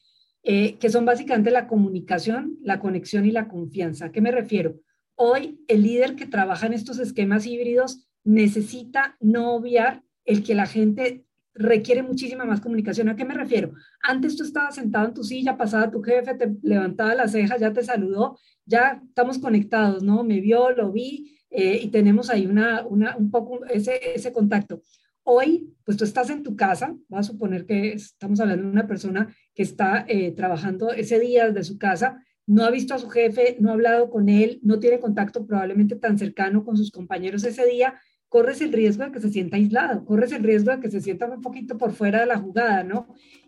eh, que son básicamente la comunicación, la conexión y la confianza. ¿A qué me refiero? Hoy, el líder que trabaja en estos esquemas híbridos necesita no obviar el que la gente requiere muchísima más comunicación. ¿A qué me refiero? Antes tú estabas sentado en tu silla, pasaba tu jefe, te levantaba las cejas, ya te saludó, ya estamos conectados, ¿no? Me vio, lo vi eh, y tenemos ahí una, una, un poco ese, ese contacto. Hoy, pues tú estás en tu casa, va a suponer que estamos hablando de una persona que está eh, trabajando ese día desde su casa, no ha visto a su jefe, no ha hablado con él, no tiene contacto probablemente tan cercano con sus compañeros ese día, corres el riesgo de que se sienta aislado, corres el riesgo de que se sienta un poquito por fuera de la jugada, ¿no?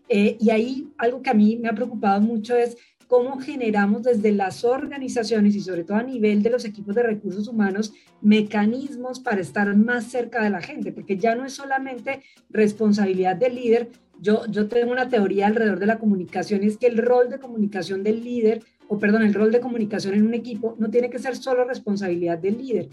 Eh, y ahí algo que a mí me ha preocupado mucho es cómo generamos desde las organizaciones y sobre todo a nivel de los equipos de recursos humanos mecanismos para estar más cerca de la gente, porque ya no es solamente responsabilidad del líder. Yo, yo tengo una teoría alrededor de la comunicación, es que el rol de comunicación del líder, o perdón, el rol de comunicación en un equipo no tiene que ser solo responsabilidad del líder,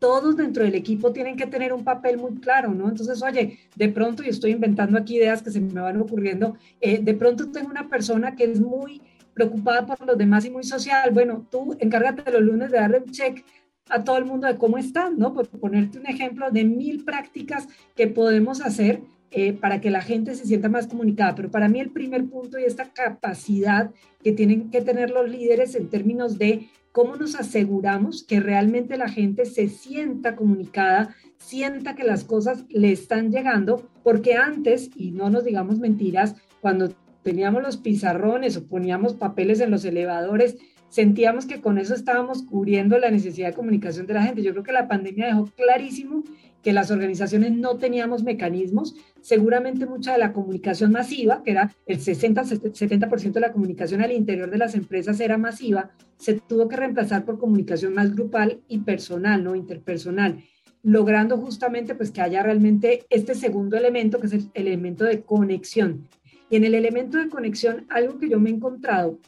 todos dentro del equipo tienen que tener un papel muy claro, ¿no? Entonces, oye, de pronto, y estoy inventando aquí ideas que se me van ocurriendo, eh, de pronto tengo una persona que es muy preocupada por los demás y muy social, bueno, tú encárgate los lunes de darle un check a todo el mundo de cómo están, ¿no? Por ponerte un ejemplo de mil prácticas que podemos hacer eh, para que la gente se sienta más comunicada. Pero para mí el primer punto y esta capacidad que tienen que tener los líderes en términos de cómo nos aseguramos que realmente la gente se sienta comunicada, sienta que las cosas le están llegando, porque antes, y no nos digamos mentiras, cuando teníamos los pizarrones o poníamos papeles en los elevadores, sentíamos que con eso estábamos cubriendo la necesidad de comunicación de la gente. Yo creo que la pandemia dejó clarísimo que las organizaciones no teníamos mecanismos. Seguramente mucha de la comunicación masiva, que era el 60-70% de la comunicación al interior de las empresas era masiva, se tuvo que reemplazar por comunicación más grupal y personal, no interpersonal, logrando justamente pues que haya realmente este segundo elemento, que es el elemento de conexión. Y en el elemento de conexión, algo que yo me he encontrado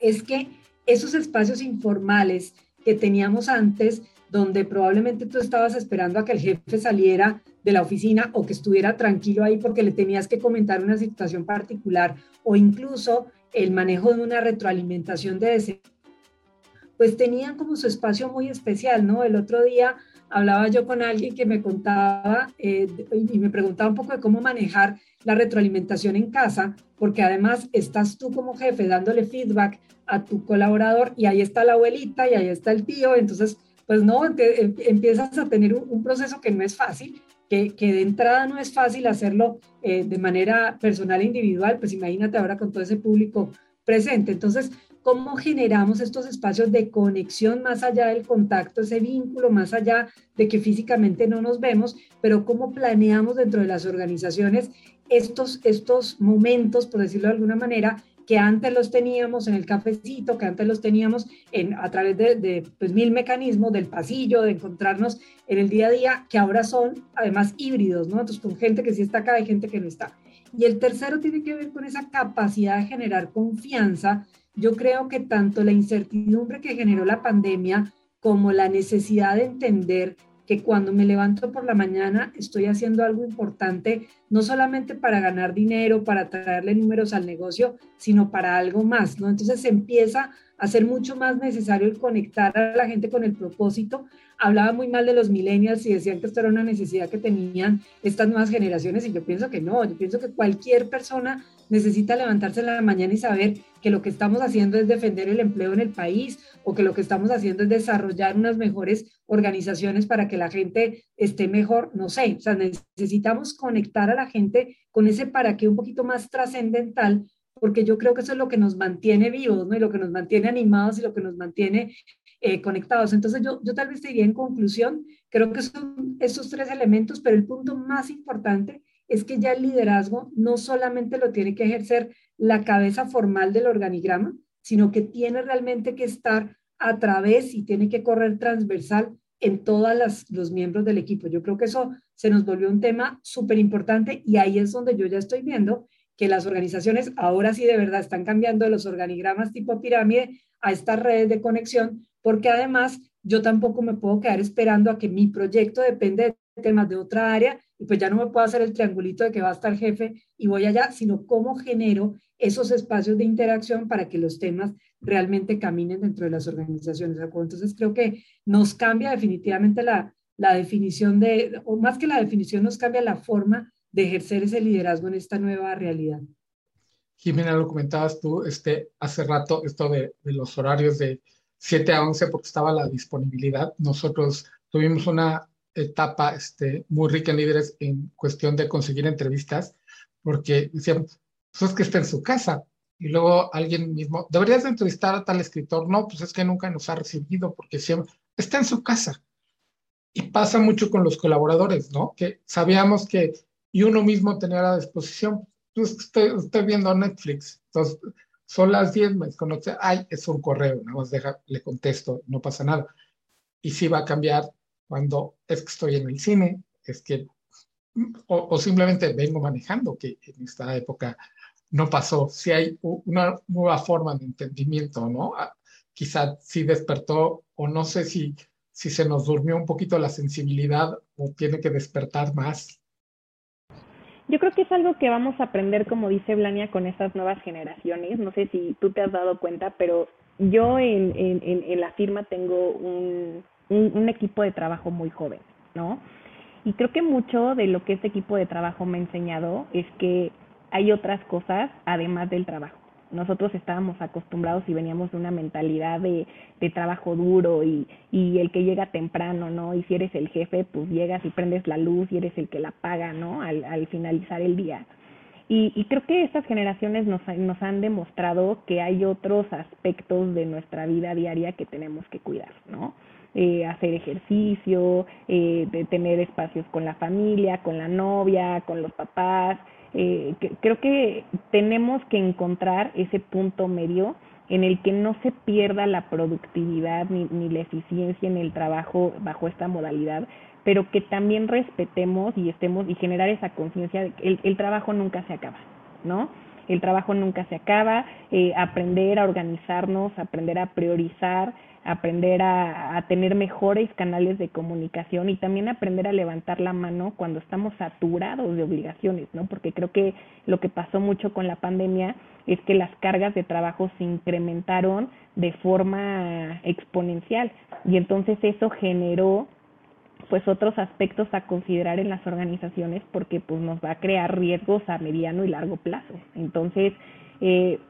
es que esos espacios informales que teníamos antes, donde probablemente tú estabas esperando a que el jefe saliera de la oficina o que estuviera tranquilo ahí porque le tenías que comentar una situación particular o incluso el manejo de una retroalimentación de ese, pues tenían como su espacio muy especial, ¿no? El otro día hablaba yo con alguien que me contaba eh, y me preguntaba un poco de cómo manejar la retroalimentación en casa, porque además estás tú como jefe dándole feedback a tu colaborador y ahí está la abuelita y ahí está el tío, entonces, pues no, em, empiezas a tener un, proceso que no es fácil, que, que, de entrada no es fácil hacerlo eh, de manera personal e individual, pues imagínate ahora con todo ese público presente. Entonces, cómo generamos estos espacios de conexión más allá del contacto, ese vínculo más allá de que físicamente no nos vemos, pero cómo planeamos dentro de las organizaciones estos, estos momentos, por decirlo de alguna manera, que antes los teníamos en el cafecito, que antes los teníamos en, a través de, pues, mil mecanismos del pasillo, de encontrarnos en el día a día, que ahora son además híbridos, ¿no? Entonces, con gente que sí está acá y gente que no está. Y el tercero tiene que ver con esa capacidad de generar confianza yo creo que tanto la incertidumbre que generó la pandemia como la necesidad de entender que cuando me levanto por la mañana estoy haciendo algo importante, no solamente para ganar dinero, para traerle números al negocio, sino para algo más, ¿no? Entonces se empieza a ser mucho más necesario el conectar a la gente con el propósito. Hablaba muy mal de los millennials y decían que esto era una necesidad que tenían estas nuevas generaciones y yo pienso que no, yo pienso que cualquier persona necesita levantarse en la mañana y saber que lo que estamos haciendo es defender el empleo en el país o que lo que estamos haciendo es desarrollar unas mejores organizaciones para que la gente esté mejor, no sé, o sea, necesitamos conectar a la gente con ese para qué un poquito más trascendental, porque yo creo que eso es lo que nos mantiene vivos, ¿no? Y lo que nos mantiene animados y lo que nos mantiene eh, conectados. Entonces yo, yo tal vez diría en conclusión, creo que son esos tres elementos, pero el punto más importante es que ya el liderazgo no solamente lo tiene que ejercer la cabeza formal del organigrama, sino que tiene realmente que estar a través y tiene que correr transversal en todos los miembros del equipo. Yo creo que eso se nos volvió un tema súper importante y ahí es donde yo ya estoy viendo que las organizaciones ahora sí de verdad están cambiando de los organigramas tipo pirámide a estas redes de conexión, porque además yo tampoco me puedo quedar esperando a que mi proyecto depende de temas de otra área y pues ya no me puedo hacer el triangulito de que va a estar jefe y voy allá, sino cómo genero esos espacios de interacción para que los temas realmente caminen dentro de las organizaciones. Entonces creo que nos cambia definitivamente la, la definición de, o más que la definición, nos cambia la forma de ejercer ese liderazgo en esta nueva realidad. Jimena, lo comentabas tú este, hace rato, esto de, de los horarios de 7 a 11, porque estaba la disponibilidad. Nosotros tuvimos una etapa este, muy rica en líderes en cuestión de conseguir entrevistas, porque decían, pues es que está en su casa. Y luego alguien mismo, deberías de entrevistar a tal escritor. No, pues es que nunca nos ha recibido porque siempre está en su casa. Y pasa mucho con los colaboradores, ¿no? Que sabíamos que, y uno mismo tenía a la disposición, pues estoy, estoy viendo Netflix. Entonces, son las 10, me desconoce, ay, es un correo, nada más deja, le contesto, no pasa nada. Y sí va a cambiar cuando es que estoy en el cine, es que, o, simplemente vengo manejando, que en esta época no pasó. Si hay una nueva forma de entendimiento, ¿no? Ah, quizá sí despertó, o no sé si, si se nos durmió un poquito la sensibilidad o tiene que despertar más yo creo que es algo que vamos a aprender, como dice Blania, con estas nuevas generaciones. No sé si tú te has dado cuenta, pero yo en, en, en, la firma tengo un, un, equipo de trabajo muy joven, ¿no? Y creo que mucho de lo que este equipo de trabajo me ha enseñado es que hay otras cosas además del trabajo nosotros estábamos acostumbrados y veníamos de una mentalidad de, de trabajo duro y, y, el que llega temprano, ¿no? Y si eres el jefe, pues llegas y prendes la luz y eres el que la paga, ¿no? Al, al finalizar el día. Y, y creo que estas generaciones nos, nos han demostrado que hay otros aspectos de nuestra vida diaria que tenemos que cuidar, ¿no? Eh, hacer ejercicio, eh, de tener espacios con la familia, con la novia, con los papás, eh, creo que tenemos que encontrar ese punto medio en el que no se pierda la productividad ni, ni la eficiencia en el trabajo bajo esta modalidad, pero que también respetemos y estemos y generar esa conciencia de que el, el, trabajo nunca se acaba, ¿no? El trabajo nunca se acaba, eh, aprender a organizarnos, aprender a priorizar, aprender a, tener mejores canales de comunicación y también aprender a levantar la mano cuando estamos saturados de obligaciones, ¿no? Porque creo que lo que pasó mucho con la pandemia es que las cargas de trabajo se incrementaron de forma exponencial y entonces eso generó pues otros aspectos a considerar en las organizaciones porque pues nos va a crear riesgos a mediano y largo plazo. Entonces, eh,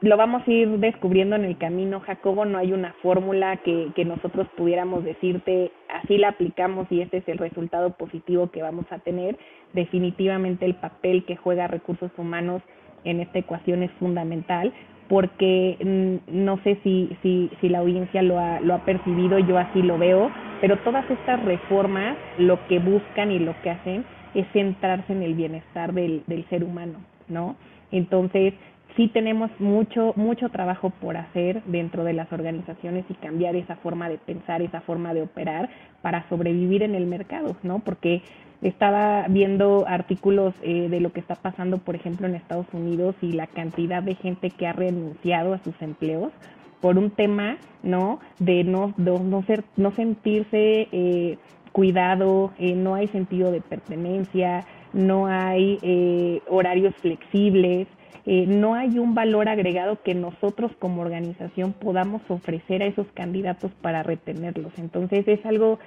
lo vamos a ir descubriendo en el camino, Jacobo, no hay una fórmula que, nosotros pudiéramos decirte, así la aplicamos y este es el resultado positivo que vamos a tener. Definitivamente el papel que juega recursos humanos en esta ecuación es fundamental porque mm, no sé si, si, si la audiencia lo ha, lo ha percibido, yo así lo veo, pero todas estas reformas lo que buscan y lo que hacen es centrarse en el bienestar del, del ser humano, ¿no? Entonces, sí tenemos mucho, mucho trabajo por hacer dentro de las organizaciones y cambiar esa forma de pensar, esa forma de operar para sobrevivir en el mercado, ¿no? Porque estaba viendo artículos eh, de lo que está pasando, por ejemplo, en Estados Unidos y la cantidad de gente que ha renunciado a sus empleos por un tema, ¿no? De no, no, ser, no sentirse eh, cuidado, eh, no hay sentido de pertenencia, no hay eh, horarios flexibles, eh, no hay un valor agregado que nosotros como organización podamos ofrecer a esos candidatos para retenerlos. Entonces es algo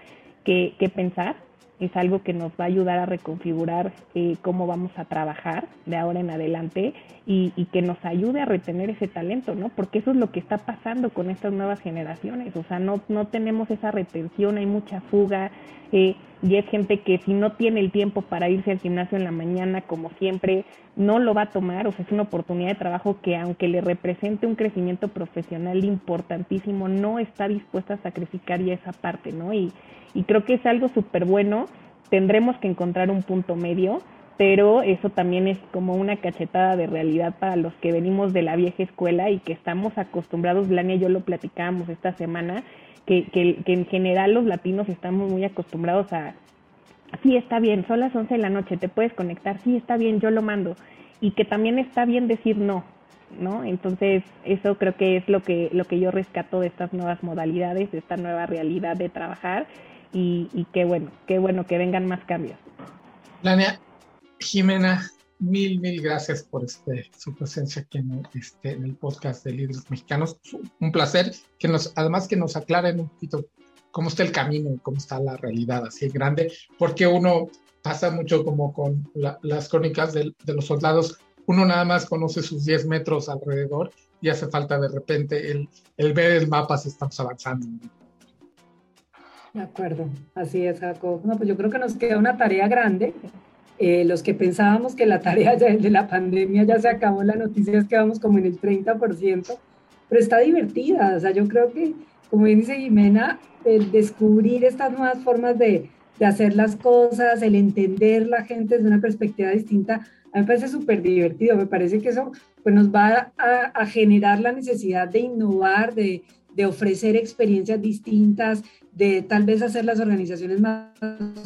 que, que pensar, es algo que nos va a ayudar a reconfigurar eh, cómo vamos a trabajar de ahora en adelante y, que nos ayude a retener ese talento, ¿no? Porque eso es lo que está pasando con estas nuevas generaciones, o sea, no, no tenemos esa retención, hay mucha fuga eh, y es gente que si no tiene el tiempo para irse al gimnasio en la mañana, como siempre, no lo va a tomar, o sea, es una oportunidad de trabajo que aunque le represente un crecimiento profesional importantísimo, no está dispuesta a sacrificar ya esa parte, ¿no? Y, y creo que es algo súper bueno. Tendremos que encontrar un punto medio, pero eso también es como una cachetada de realidad para los que venimos de la vieja escuela y que estamos acostumbrados, Lania y yo lo platicábamos esta semana, que, que, que en general los latinos estamos muy acostumbrados a, sí está bien, son las 11 de la noche, te puedes conectar, sí está bien, yo lo mando, y que también está bien decir no, ¿no? Entonces, eso creo que es lo que, lo que yo rescato de estas nuevas modalidades, de esta nueva realidad de trabajar y, y qué bueno, qué bueno que vengan más cambios. Lania, Jimena, mil, mil gracias por este, su presencia aquí en, este, en el podcast de Líderes Mexicanos. Un placer que nos, además que nos aclaren un poquito cómo está el camino, cómo está la realidad así grande, porque uno pasa mucho como con la, las crónicas de, de, los soldados, uno nada más conoce sus 10 metros alrededor y hace falta de repente el, el ver el mapa si estamos avanzando. De acuerdo, así es, Jacob. No, pues yo creo que nos queda una tarea grande. Eh, los que pensábamos que la tarea de la pandemia ya se acabó, la noticia es que vamos como en el 30%, pero está divertida. O sea, yo creo que, como dice Jimena, el descubrir estas nuevas formas de, de hacer las cosas, el entender la gente desde una perspectiva distinta, a mí me parece súper divertido, me parece que eso pues, nos va a, generar la necesidad de innovar, de, de ofrecer experiencias distintas, de tal vez hacer las organizaciones más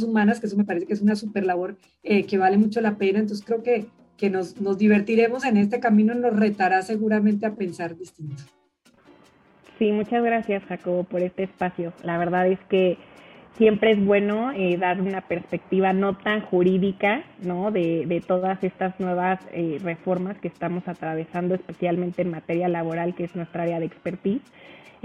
humanas, que eso me parece que es una super labor eh, que vale mucho la pena. Entonces creo que, que nos, nos divertiremos en este camino, nos retará seguramente a pensar distinto. Sí, muchas gracias Jacobo por este espacio. La verdad es que siempre es bueno eh, dar una perspectiva no tan jurídica, ¿no? De, de todas estas nuevas eh, reformas que estamos atravesando, especialmente en materia laboral, que es nuestra área de expertise.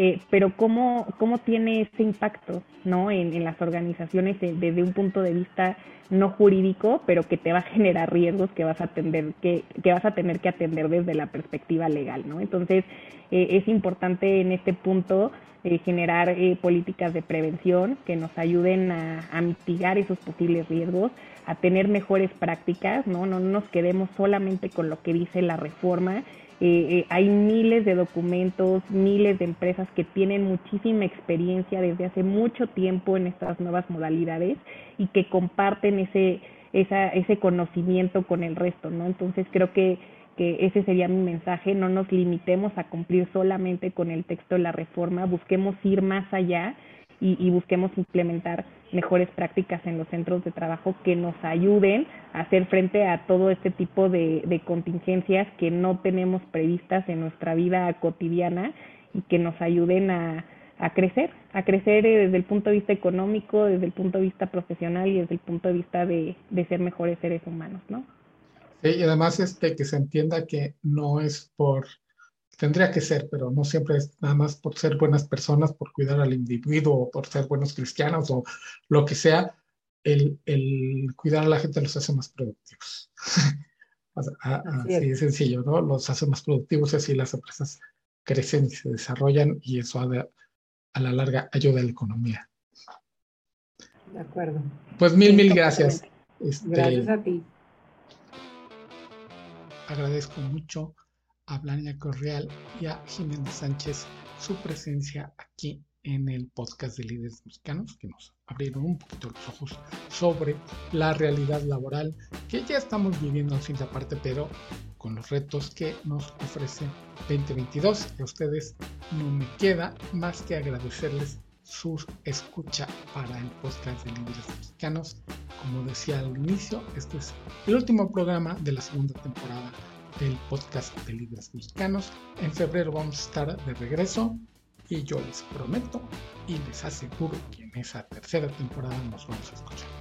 Eh, pero cómo, cómo tiene ese impacto ¿no? en, las organizaciones desde un punto de vista no jurídico, pero que te va a generar riesgos que vas a atender, que, que vas a tener que atender desde la perspectiva legal, ¿no? Entonces, eh, es importante en este punto eh, generar políticas de prevención que nos ayuden a, a, mitigar esos posibles riesgos, a tener mejores prácticas, ¿no? No nos quedemos solamente con lo que dice la reforma eh, eh, hay miles de documentos, miles de empresas que tienen muchísima experiencia desde hace mucho tiempo en estas nuevas modalidades y que comparten ese, esa, ese conocimiento con el resto, ¿no? Entonces creo que, que ese sería mi mensaje, no nos limitemos a cumplir solamente con el texto de la reforma, busquemos ir más allá y, busquemos implementar mejores prácticas en los centros de trabajo que nos ayuden a hacer frente a todo este tipo de, contingencias que no tenemos previstas en nuestra vida cotidiana y que nos ayuden a, crecer, a crecer desde el punto de vista económico, desde el punto de vista profesional y desde el punto de vista de, de ser mejores seres humanos, ¿no? Sí, y además este, que se entienda que no es por tendría que ser, pero no siempre es nada más por ser buenas personas, por cuidar al individuo, o por ser buenos cristianos o lo que sea, el, cuidar a la gente los hace más productivos. así es. sencillo, ¿no? Los hace más productivos y así las empresas crecen y se desarrollan y eso a, la larga ayuda a la economía. De acuerdo. Pues mil, mil gracias. Este, gracias a ti. Agradezco mucho a Blania Correal y a Jiménez Sánchez su presencia aquí en el podcast de líderes mexicanos que nos abrieron un poquito los ojos sobre la realidad laboral que ya estamos viviendo en cierta parte, pero con los retos que nos ofrece 2022. A ustedes no me queda más que agradecerles su escucha para el podcast de líderes mexicanos. Como decía al inicio, este es el último programa de la segunda temporada del podcast de Libres Mexicanos. En febrero vamos a estar de regreso y yo les prometo y les aseguro que en esa tercera temporada nos vamos a escuchar.